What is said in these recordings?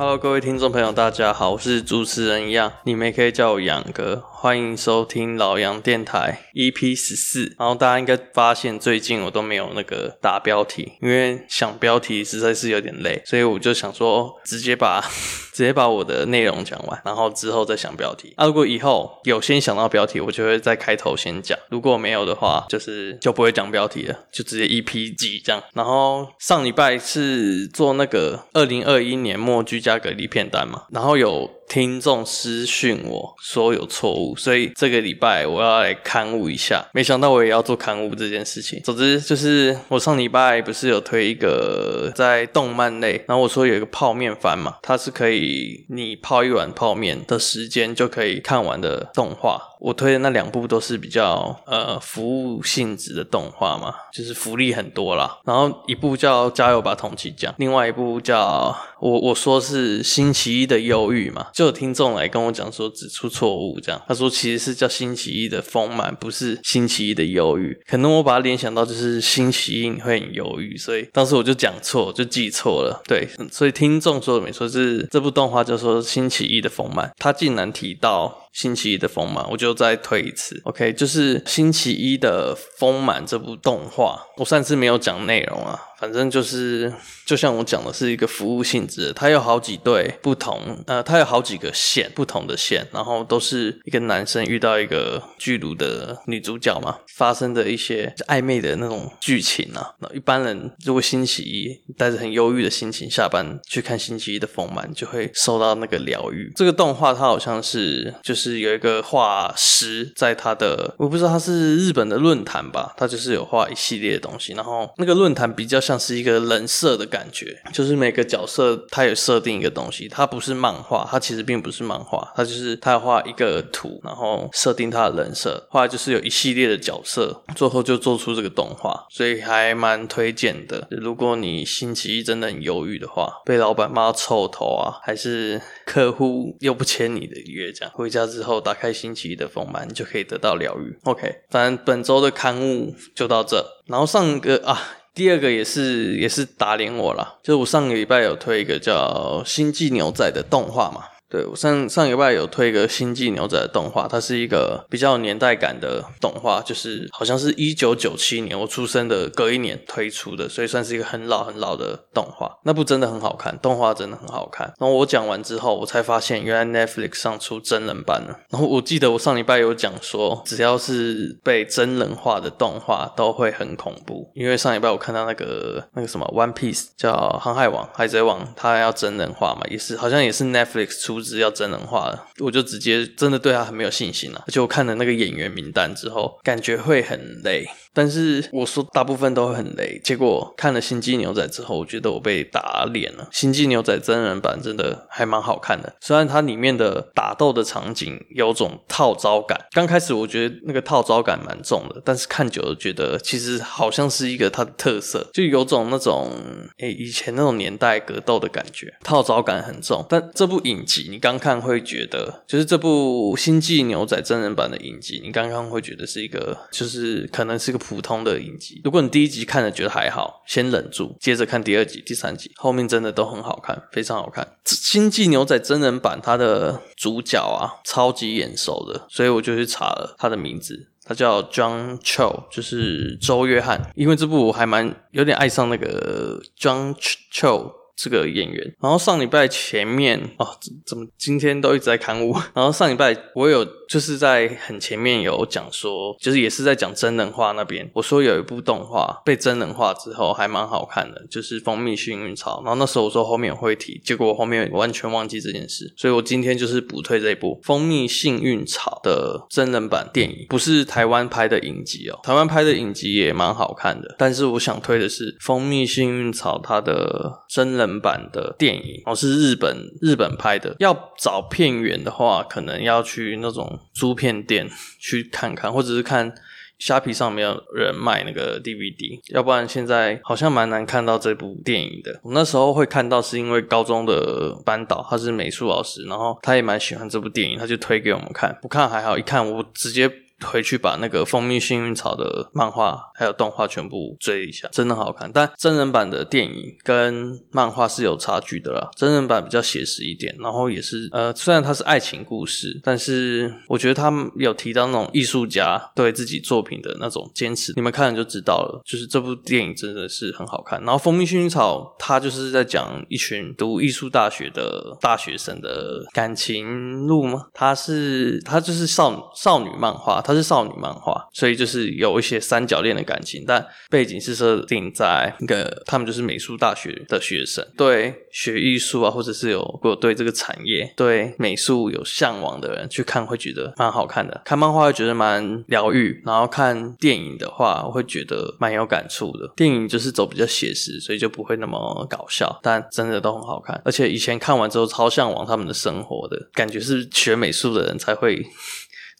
Hello，各位听众朋友，大家好，我是主持人一样，你们也可以叫我杨哥，欢迎收听老杨电台 EP 十四。然后大家应该发现最近我都没有那个打标题，因为想标题实在是有点累，所以我就想说直接把 直接把我的内容讲完，然后之后再想标题。啊，如果以后有先想到标题，我就会在开头先讲；如果没有的话，就是就不会讲标题了，就直接 EP 几这样。然后上礼拜是做那个二零二一年末居家隔离片单嘛，然后有听众私讯我说有错误，所以这个礼拜我要来勘误一下。没想到我也要做勘误这件事情。总之就是我上礼拜不是有推一个在动漫类，然后我说有一个泡面番嘛，它是可以你泡一碗泡面的时间就可以看完的动画。我推的那两部都是比较呃服务性质的动画嘛，就是福利很多啦。然后一部叫《加油吧，同期酱》，另外一部叫我我说是星期一的忧郁嘛。就有听众来跟我讲说指出错误，这样他说其实是叫星期一的丰满，不是星期一的忧郁。可能我把它联想到就是星期一你会很忧郁，所以当时我就讲错，就记错了。对，所以听众说的没错，是这部动画叫做星期一的丰满，他竟然提到。星期一的丰满，我就再推一次。OK，就是星期一的丰满这部动画，我上次没有讲内容啊。反正就是，就像我讲的，是一个服务性质。它有好几对不同，呃，它有好几个线，不同的线，然后都是一个男生遇到一个巨乳的女主角嘛，发生的一些暧昧的那种剧情啊。那一般人如果星期一带着很忧郁的心情下班去看星期一的丰满，就会受到那个疗愈。这个动画它好像是就是有一个画师在他的，我不知道他是日本的论坛吧，他就是有画一系列的东西，然后那个论坛比较。像是一个人设的感觉，就是每个角色他有设定一个东西，它不是漫画，它其实并不是漫画，它就是他画一个图，然后设定他的人设，后来就是有一系列的角色，最后就做出这个动画，所以还蛮推荐的。如果你星期一真的很忧郁的话，被老板骂臭头啊，还是客户又不签你的约，这样回家之后打开星期一的丰满，你就可以得到疗愈。OK，反正本周的刊物就到这，然后上个啊。第二个也是也是打脸我了，就我上个礼拜有推一个叫《星际牛仔》的动画嘛。对，我上上礼拜有推一个《星际牛仔》的动画，它是一个比较有年代感的动画，就是好像是一九九七年我出生的隔一年推出的，所以算是一个很老很老的动画。那部真的很好看，动画真的很好看。然后我讲完之后，我才发现原来 Netflix 上出真人版了。然后我记得我上礼拜有讲说，只要是被真人化的动画都会很恐怖，因为上礼拜我看到那个那个什么 One Piece 叫《航海王》《海贼王》，它要真人化嘛，也是好像也是 Netflix 出。不知要真人化了，我就直接真的对他很没有信心了。而且我看了那个演员名单之后，感觉会很累。但是我说大部分都会很雷，结果看了《星际牛仔》之后，我觉得我被打脸了。《星际牛仔》真人版真的还蛮好看的，虽然它里面的打斗的场景有种套招感，刚开始我觉得那个套招感蛮重的，但是看久了觉得其实好像是一个它的特色，就有种那种诶、以前那种年代格斗的感觉，套招感很重。但这部影集你刚看会觉得，就是这部《星际牛仔》真人版的影集，你刚刚会觉得是一个，就是可能是一个。普通的影集，如果你第一集看了觉得还好，先忍住，接着看第二集、第三集，后面真的都很好看，非常好看。《星际牛仔》真人版，它的主角啊，超级眼熟的，所以我就去查了他的名字，他叫 John Cho，就是周约翰。因为这部我还蛮有点爱上那个 John Cho。这个演员，然后上礼拜前面哦，怎么今天都一直在刊物？然后上礼拜我有就是在很前面有讲说，就是也是在讲真人化那边，我说有一部动画被真人化之后还蛮好看的，就是《蜂蜜幸运草》。然后那时候我说后面会提，结果我后面完全忘记这件事，所以我今天就是补推这一部《蜂蜜幸运草》的真人版电影，不是台湾拍的影集哦，台湾拍的影集也蛮好看的，但是我想推的是《蜂蜜幸运草》它的真人。版的电影哦，是日本日本拍的。要找片源的话，可能要去那种租片店去看看，或者是看虾皮上没有人卖那个 DVD。要不然现在好像蛮难看到这部电影的。我那时候会看到，是因为高中的班导他是美术老师，然后他也蛮喜欢这部电影，他就推给我们看。不看还好，一看我直接。回去把那个《蜂蜜幸运草》的漫画还有动画全部追一下，真的好看。但真人版的电影跟漫画是有差距的啦，真人版比较写实一点，然后也是呃，虽然它是爱情故事，但是我觉得他们有提到那种艺术家对自己作品的那种坚持，你们看了就知道了。就是这部电影真的是很好看。然后《蜂蜜幸运草》它就是在讲一群读艺术大学的大学生的感情路吗？它是它就是少少女漫画，它是少女漫画，所以就是有一些三角恋的感情，但背景是设定在一个他们就是美术大学的学生，对学艺术啊，或者是有或者对这个产业对美术有向往的人去看会觉得蛮好看的，看漫画会觉得蛮疗愈，然后看电影的话我会觉得蛮有感触的。电影就是走比较写实，所以就不会那么搞笑，但真的都很好看，而且以前看完之后超向往他们的生活的感觉，是学美术的人才会。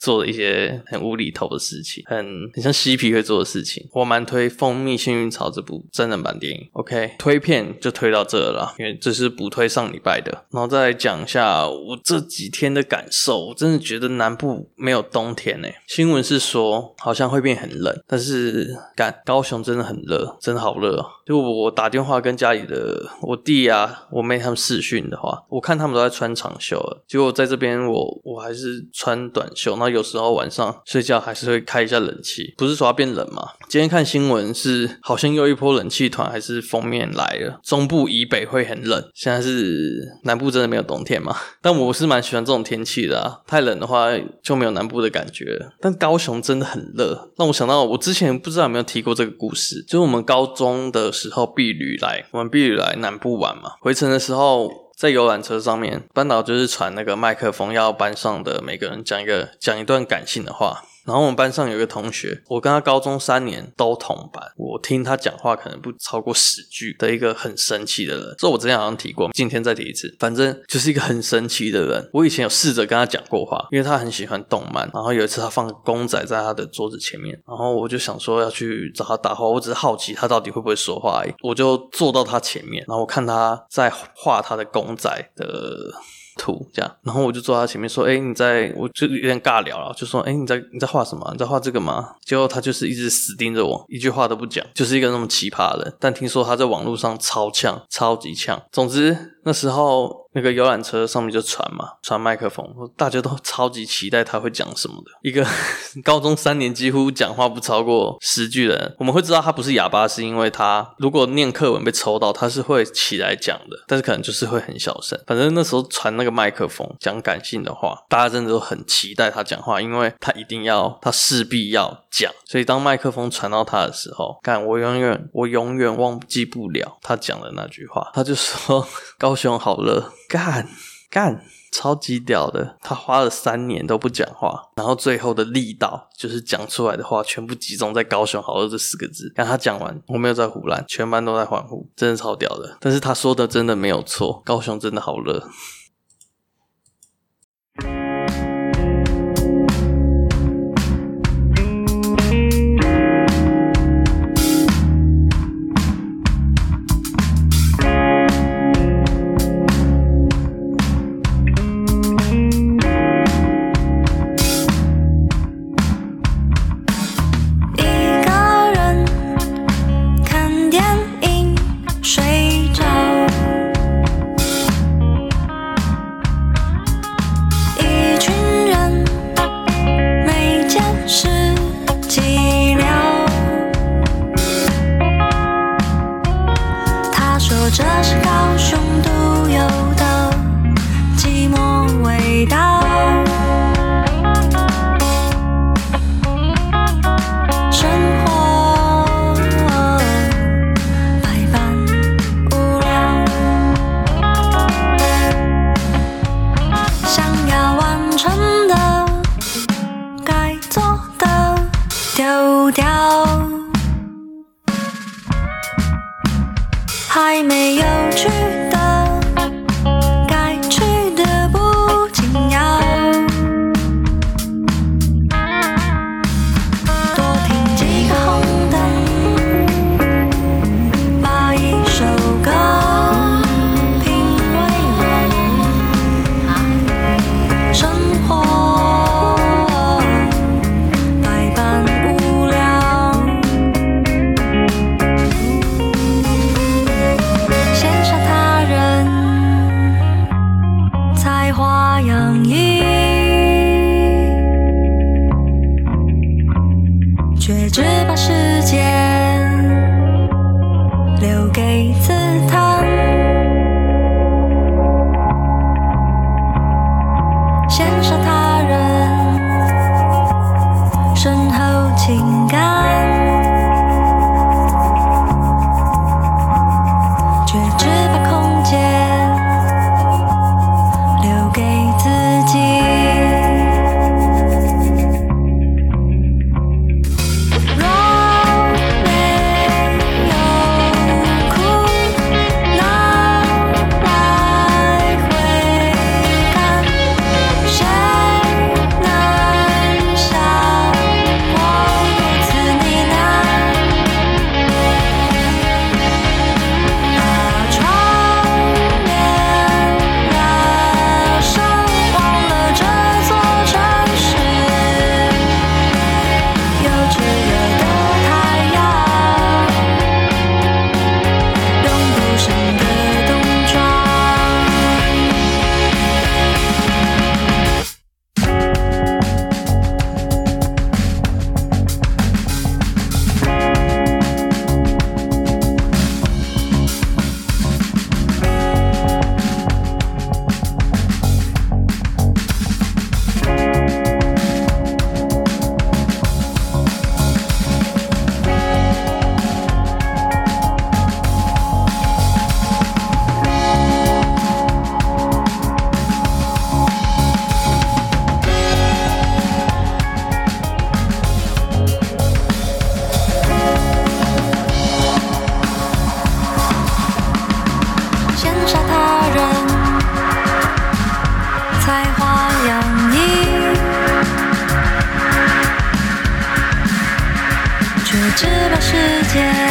做了一些很无厘头的事情，很很像嬉皮会做的事情。我蛮推《蜂蜜幸运草》这部真人版电影。OK，推片就推到这了，因为这是补推上礼拜的。然后再来讲一下我这几天的感受。我真的觉得南部没有冬天诶。新闻是说好像会变很冷，但是干高雄真的很热，真的好热哦。就我打电话跟家里的我弟啊、我妹他们视讯的话，我看他们都在穿长袖了，结果在这边我我还是穿短袖。那有时候晚上睡觉还是会开一下冷气，不是说要变冷吗？今天看新闻是好像又一波冷气团还是锋面来了，中部以北会很冷。现在是南部真的没有冬天吗？但我是蛮喜欢这种天气的啊，太冷的话就没有南部的感觉。但高雄真的很热，让我想到我之前不知道有没有提过这个故事，就是我们高中的时候毕旅来，我们毕旅来南部玩嘛，回程的时候。在游览车上面，班导就是传那个麦克风，要班上的每个人讲一个讲一段感性的话。然后我们班上有一个同学，我跟他高中三年都同班，我听他讲话可能不超过十句的一个很神奇的人。这我之前好像提过，今天再提一次。反正就是一个很神奇的人。我以前有试着跟他讲过话，因为他很喜欢动漫。然后有一次他放公仔在他的桌子前面，然后我就想说要去找他搭话，我只是好奇他到底会不会说话而已。我就坐到他前面，然后我看他在画他的公仔的。图这样，然后我就坐他前面说：“哎，你在，我就有点尬聊了，就说：哎，你在你在画什么？你在画这个吗？”结果他就是一直死盯着我，一句话都不讲，就是一个那么奇葩的。但听说他在网络上超呛，超级呛。总之那时候。那个游览车上面就传嘛，传麦克风，大家都超级期待他会讲什么的。一个 高中三年几乎讲话不超过十句的人，我们会知道他不是哑巴，是因为他如果念课文被抽到，他是会起来讲的，但是可能就是会很小声。反正那时候传那个麦克风讲感性的话，大家真的都很期待他讲话，因为他一定要，他势必要讲。所以当麦克风传到他的时候，干，我永远我永远忘记不了他讲的那句话，他就说：“ 高雄好热。”干干，超级屌的！他花了三年都不讲话，然后最后的力道就是讲出来的话全部集中在“高雄好热”这四个字。让他讲完，我没有在胡乱，全班都在欢呼，真的超屌的。但是他说的真的没有错，高雄真的好热。还没有知道。羡时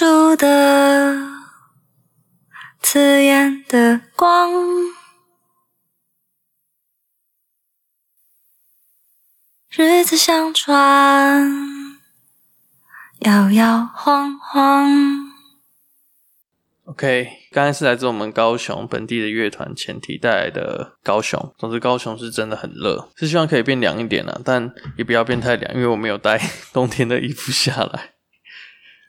住的刺眼的光，日子像船，摇摇晃晃。OK，刚才是来自我们高雄本地的乐团前提带来的高雄。总之，高雄是真的很热，是希望可以变凉一点啊，但也不要变太凉，因为我没有带 冬天的衣服下来。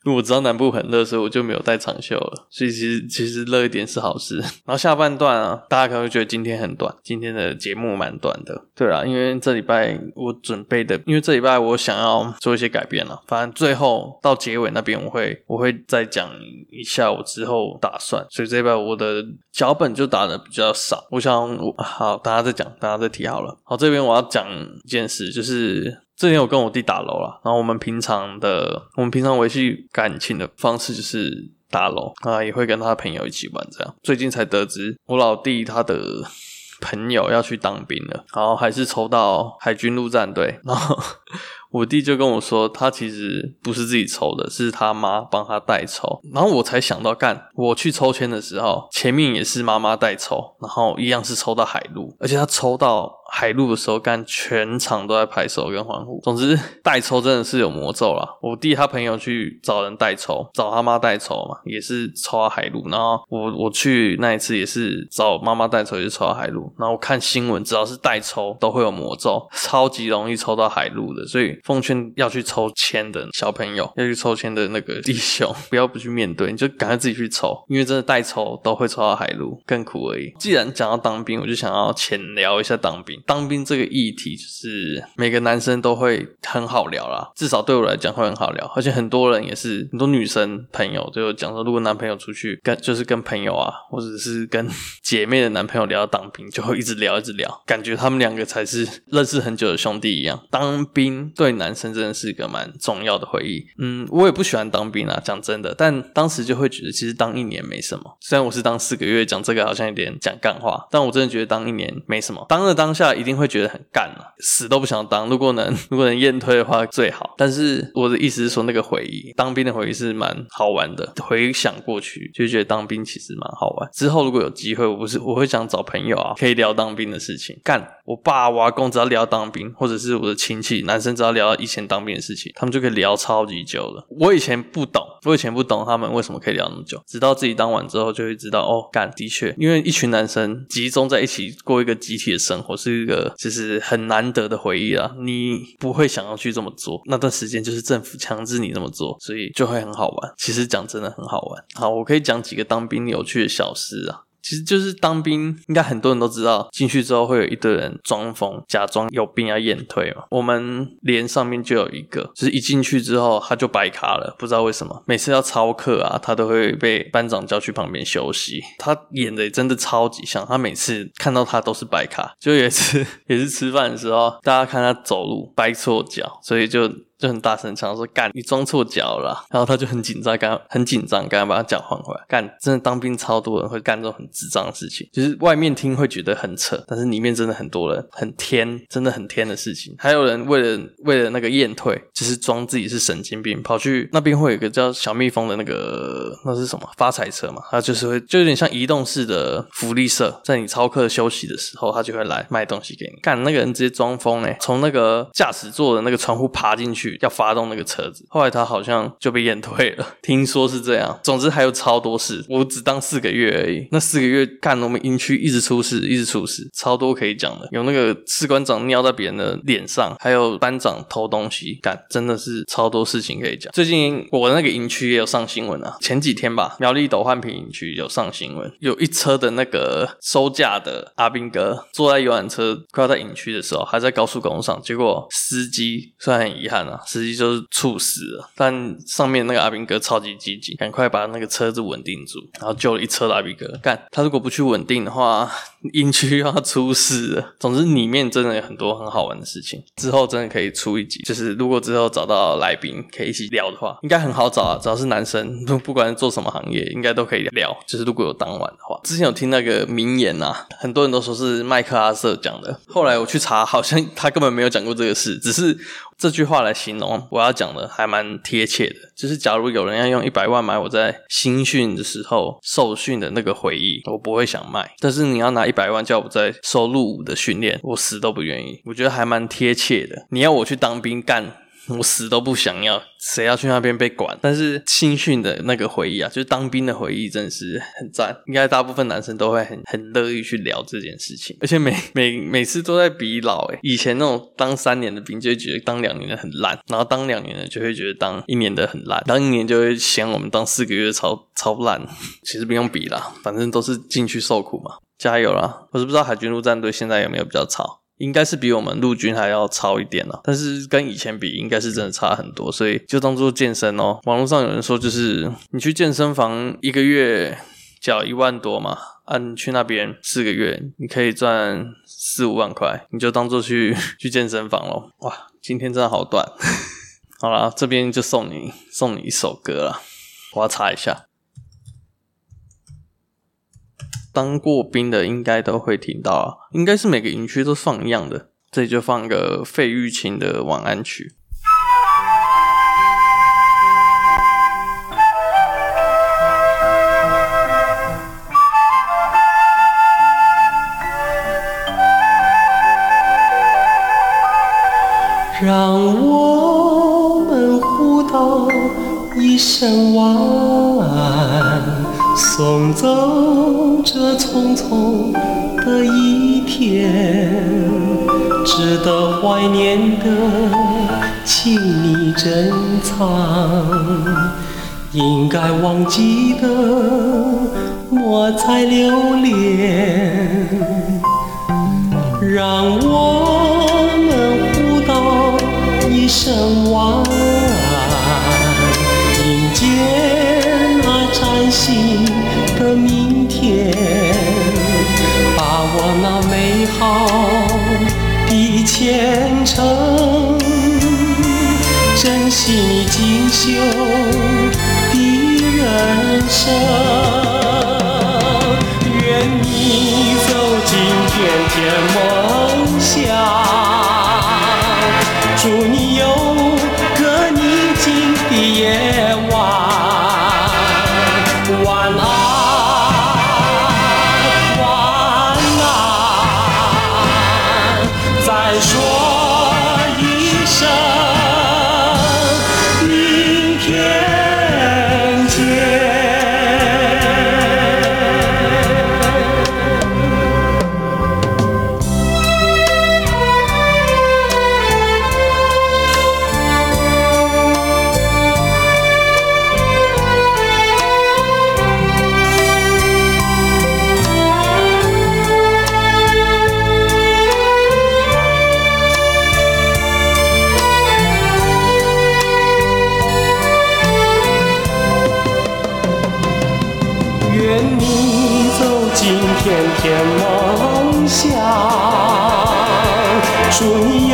因为我知道南部很热，所以我就没有带长袖了。所以其实其实热一点是好事。然后下半段啊，大家可能会觉得今天很短，今天的节目蛮短的。对啦，因为这礼拜我准备的，因为这礼拜我想要做一些改变了。反正最后到结尾那边，我会我会再讲一下我之后打算。所以这礼拜我的脚本就打的比较少。我想我好，大家再讲，大家再提好了。好，这边我要讲一件事，就是。之前我跟我弟打楼了，然后我们平常的，我们平常维系感情的方式就是打楼啊，也会跟他朋友一起玩这样。最近才得知我老弟他的朋友要去当兵了，然后还是抽到海军陆战队，然后。我弟就跟我说，他其实不是自己抽的，是他妈帮他代抽。然后我才想到，干，我去抽签的时候，前面也是妈妈代抽，然后一样是抽到海陆，而且他抽到海陆的时候，干全场都在拍手跟欢呼。总之，代抽真的是有魔咒啦。我弟他朋友去找人代抽，找他妈代抽嘛，也是抽到海陆。然后我我去那一次也是找妈妈代抽，也是抽到海陆。然后我看新闻，只要是代抽都会有魔咒，超级容易抽到海陆的。所以奉劝要去抽签的小朋友，要去抽签的那个弟兄，不要不去面对，你就赶快自己去抽，因为真的代抽都会抽到海陆，更苦而已。既然讲到当兵，我就想要浅聊一下当兵。当兵这个议题，就是每个男生都会很好聊啦，至少对我来讲会很好聊。而且很多人也是很多女生朋友就讲说，如果男朋友出去跟就是跟朋友啊，或者是跟姐妹的男朋友聊到当兵，就会一直聊一直聊，感觉他们两个才是认识很久的兄弟一样。当兵对男生真的是一个蛮重要的回忆。嗯，我也不喜欢当兵啊，讲真的，但当时就会觉得其实当一年没什么。虽然我是当四个月，讲这个好像有点讲干话，但我真的觉得当一年没什么。当了当下。一定会觉得很干了，死都不想当。如果能，如果能验退的话最好。但是我的意思是说，那个回忆，当兵的回忆是蛮好玩的。回想过去，就觉得当兵其实蛮好玩。之后如果有机会，我不是我会想找朋友啊，可以聊当兵的事情。干，我爸、我阿公只要聊当兵，或者是我的亲戚男生只要聊到以前当兵的事情，他们就可以聊超级久了。我以前不懂，我以前不懂他们为什么可以聊那么久，直到自己当完之后，就会知道哦，干，的确，因为一群男生集中在一起过一个集体的生活是。一个就是很难得的回忆啊，你不会想要去这么做，那段时间就是政府强制你这么做，所以就会很好玩。其实讲真的很好玩。好，我可以讲几个当兵有趣的小事啊。其实就是当兵，应该很多人都知道，进去之后会有一堆人装疯，假装有病要验退嘛。我们连上面就有一个，就是一进去之后他就白卡了，不知道为什么，每次要操课啊，他都会被班长叫去旁边休息。他演的真的超级像，他每次看到他都是白卡。就也是也是吃饭的时候，大家看他走路掰错脚，所以就。就很大声唱说，干，你装错脚了，然后他就很紧张，刚很紧张，刚刚把他脚换回来。干，真的当兵超多人会干这种很智障的事情，就是外面听会觉得很扯，但是里面真的很多人很天，真的很天的事情。还有人为了为了那个验退，就是装自己是神经病，跑去那边会有一个叫小蜜蜂的那个那是什么发财车嘛，他就是会就有点像移动式的福利社，在你操课休息的时候，他就会来卖东西给你。干，那个人直接装疯哎，从那个驾驶座的那个窗户爬进去。要发动那个车子，后来他好像就被验退了，听说是这样。总之还有超多事，我只当四个月而已。那四个月干，我们营区一直出事，一直出事，超多可以讲的。有那个士官长尿在别人的脸上，还有班长偷东西，干，真的是超多事情可以讲。最近我的那个营区也有上新闻啊，前几天吧，苗栗斗焕坪营区有上新闻，有一车的那个收假的阿兵哥坐在游览车快要在营区的时候，还在高速公路上，结果司机虽然很遗憾啊。司机就是猝死了，但上面那个阿兵哥超级积极，赶快把那个车子稳定住，然后救了一车的阿兵哥。干，他如果不去稳定的话，营区要出事了。总之，里面真的有很多很好玩的事情。之后真的可以出一集，就是如果之后找到来宾可以一起聊的话，应该很好找啊。只要是男生，不管做什么行业，应该都可以聊。就是如果有当晚的话，之前有听那个名言啊，很多人都说是麦克阿瑟讲的。后来我去查，好像他根本没有讲过这个事，只是这句话来形容。我要讲的还蛮贴切的，就是假如有人要用一百万买我在新训的时候受训的那个回忆，我不会想卖。但是你要拿一百万叫我在收入伍的训练，我死都不愿意。我觉得还蛮贴切的。你要我去当兵干？我死都不想要，谁要去那边被管？但是新训的那个回忆啊，就是当兵的回忆，真的是很赞。应该大部分男生都会很很乐意去聊这件事情，而且每 每每次都在比老诶。以前那种当三年的兵，就会觉得当两年的很烂，然后当两年的就会觉得当一年的很烂，当一年就会嫌我们当四个月超超烂。其实不用比啦，反正都是进去受苦嘛，加油啦！我是不知道海军陆战队现在有没有比较吵。应该是比我们陆军还要超一点了，但是跟以前比，应该是真的差很多，所以就当做健身哦。网络上有人说，就是你去健身房一个月缴一万多嘛，啊，你去那边四个月，你可以赚四五万块，你就当做去 去健身房咯。哇，今天真的好短。好啦，这边就送你送你一首歌啦，我要查一下。当过兵的应该都会听到啊，应该是每个营区都放一样的，这里就放个费玉清的晚安曲。让我们互道一声晚安，送走这匆匆的一天，值得怀念的，请你珍藏；应该忘记的，莫再留恋。让我们互道一声晚安，迎接那崭新好的前程，珍惜你锦绣的人生。愿你走进甜甜梦添梦想，祝你。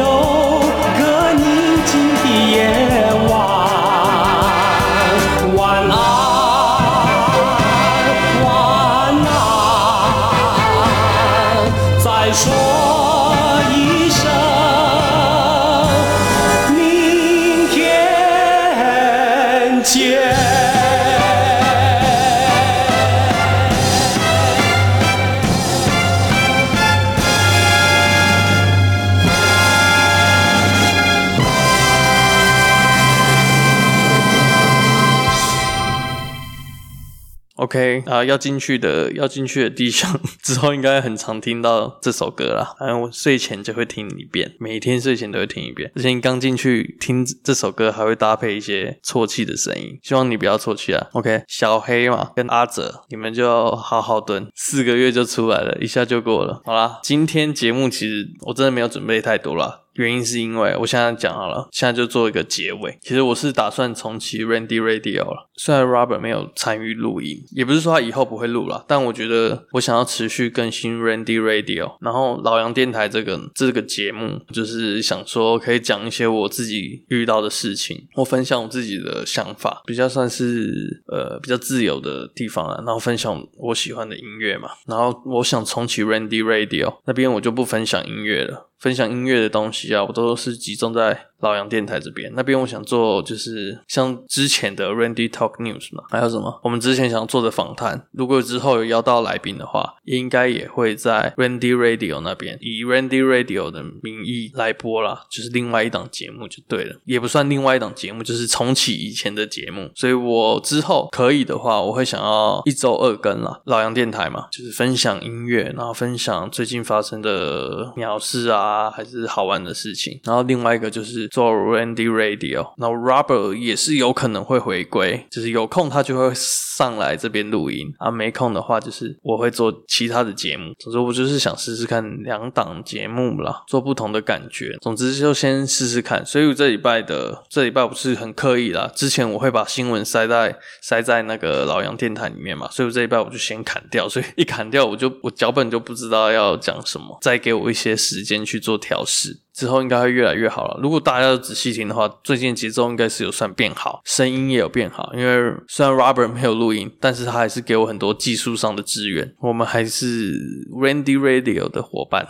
OK 啊，要进去的要进去的弟兄之后应该很常听到这首歌啦。反正我睡前就会听一遍，每天睡前都会听一遍。之前刚进去听这首歌，还会搭配一些啜泣的声音，希望你不要啜泣啊。OK，小黑嘛跟阿泽，你们就好好蹲，四个月就出来了，一下就过了。好啦，今天节目其实我真的没有准备太多啦。原因是因为我现在讲好了，现在就做一个结尾。其实我是打算重启 Randy Radio 了，虽然 Robert 没有参与录音，也不是说他以后不会录了，但我觉得我想要持续更新 Randy Radio。然后老杨电台这个这个节目，就是想说可以讲一些我自己遇到的事情，我分享我自己的想法，比较算是呃比较自由的地方啊。然后分享我喜欢的音乐嘛。然后我想重启 Randy Radio 那边，我就不分享音乐了。分享音乐的东西啊，我都是集中在老杨电台这边。那边我想做就是像之前的 Randy Talk News 嘛，还有什么？我们之前想做的访谈，如果之后有邀到来宾的话，应该也会在 Randy Radio 那边以 Randy Radio 的名义来播啦，就是另外一档节目就对了，也不算另外一档节目，就是重启以前的节目。所以我之后可以的话，我会想要一周二更啦，老杨电台嘛，就是分享音乐，然后分享最近发生的鸟事。啊，还是好玩的事情。然后另外一个就是做 Randy Radio，然后 Robert 也是有可能会回归，就是有空他就会上来这边录音啊。没空的话，就是我会做其他的节目。总之，我就是想试试看两档节目啦，做不同的感觉。总之，就先试试看。所以我这礼拜的这礼拜不是很刻意啦。之前我会把新闻塞在塞在那个老杨电台里面嘛，所以我这礼拜我就先砍掉。所以一砍掉，我就我脚本就不知道要讲什么，再给我一些时间去。做调试之后应该会越来越好了。如果大家都仔细听的话，最近节奏应该是有算变好，声音也有变好。因为虽然 Robert 没有录音，但是他还是给我很多技术上的支援。我们还是 Randy Radio 的伙伴。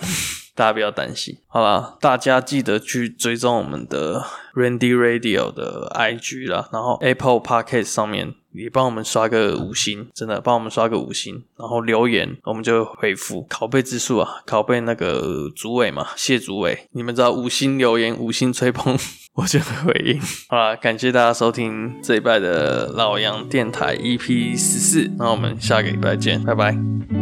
大家不要担心。好啦，大家记得去追踪我们的 Randy Radio 的 IG 啦，然后 Apple Podcast 上面。也帮我们刷个五星，真的帮我们刷个五星，然后留言，我们就回复。拷贝之术啊，拷贝那个主委嘛，谢主委，你们知道五星留言、五星吹捧，我就会回应。好啦，感谢大家收听这一拜的老杨电台 EP 十四，那我们下个礼拜见，拜拜。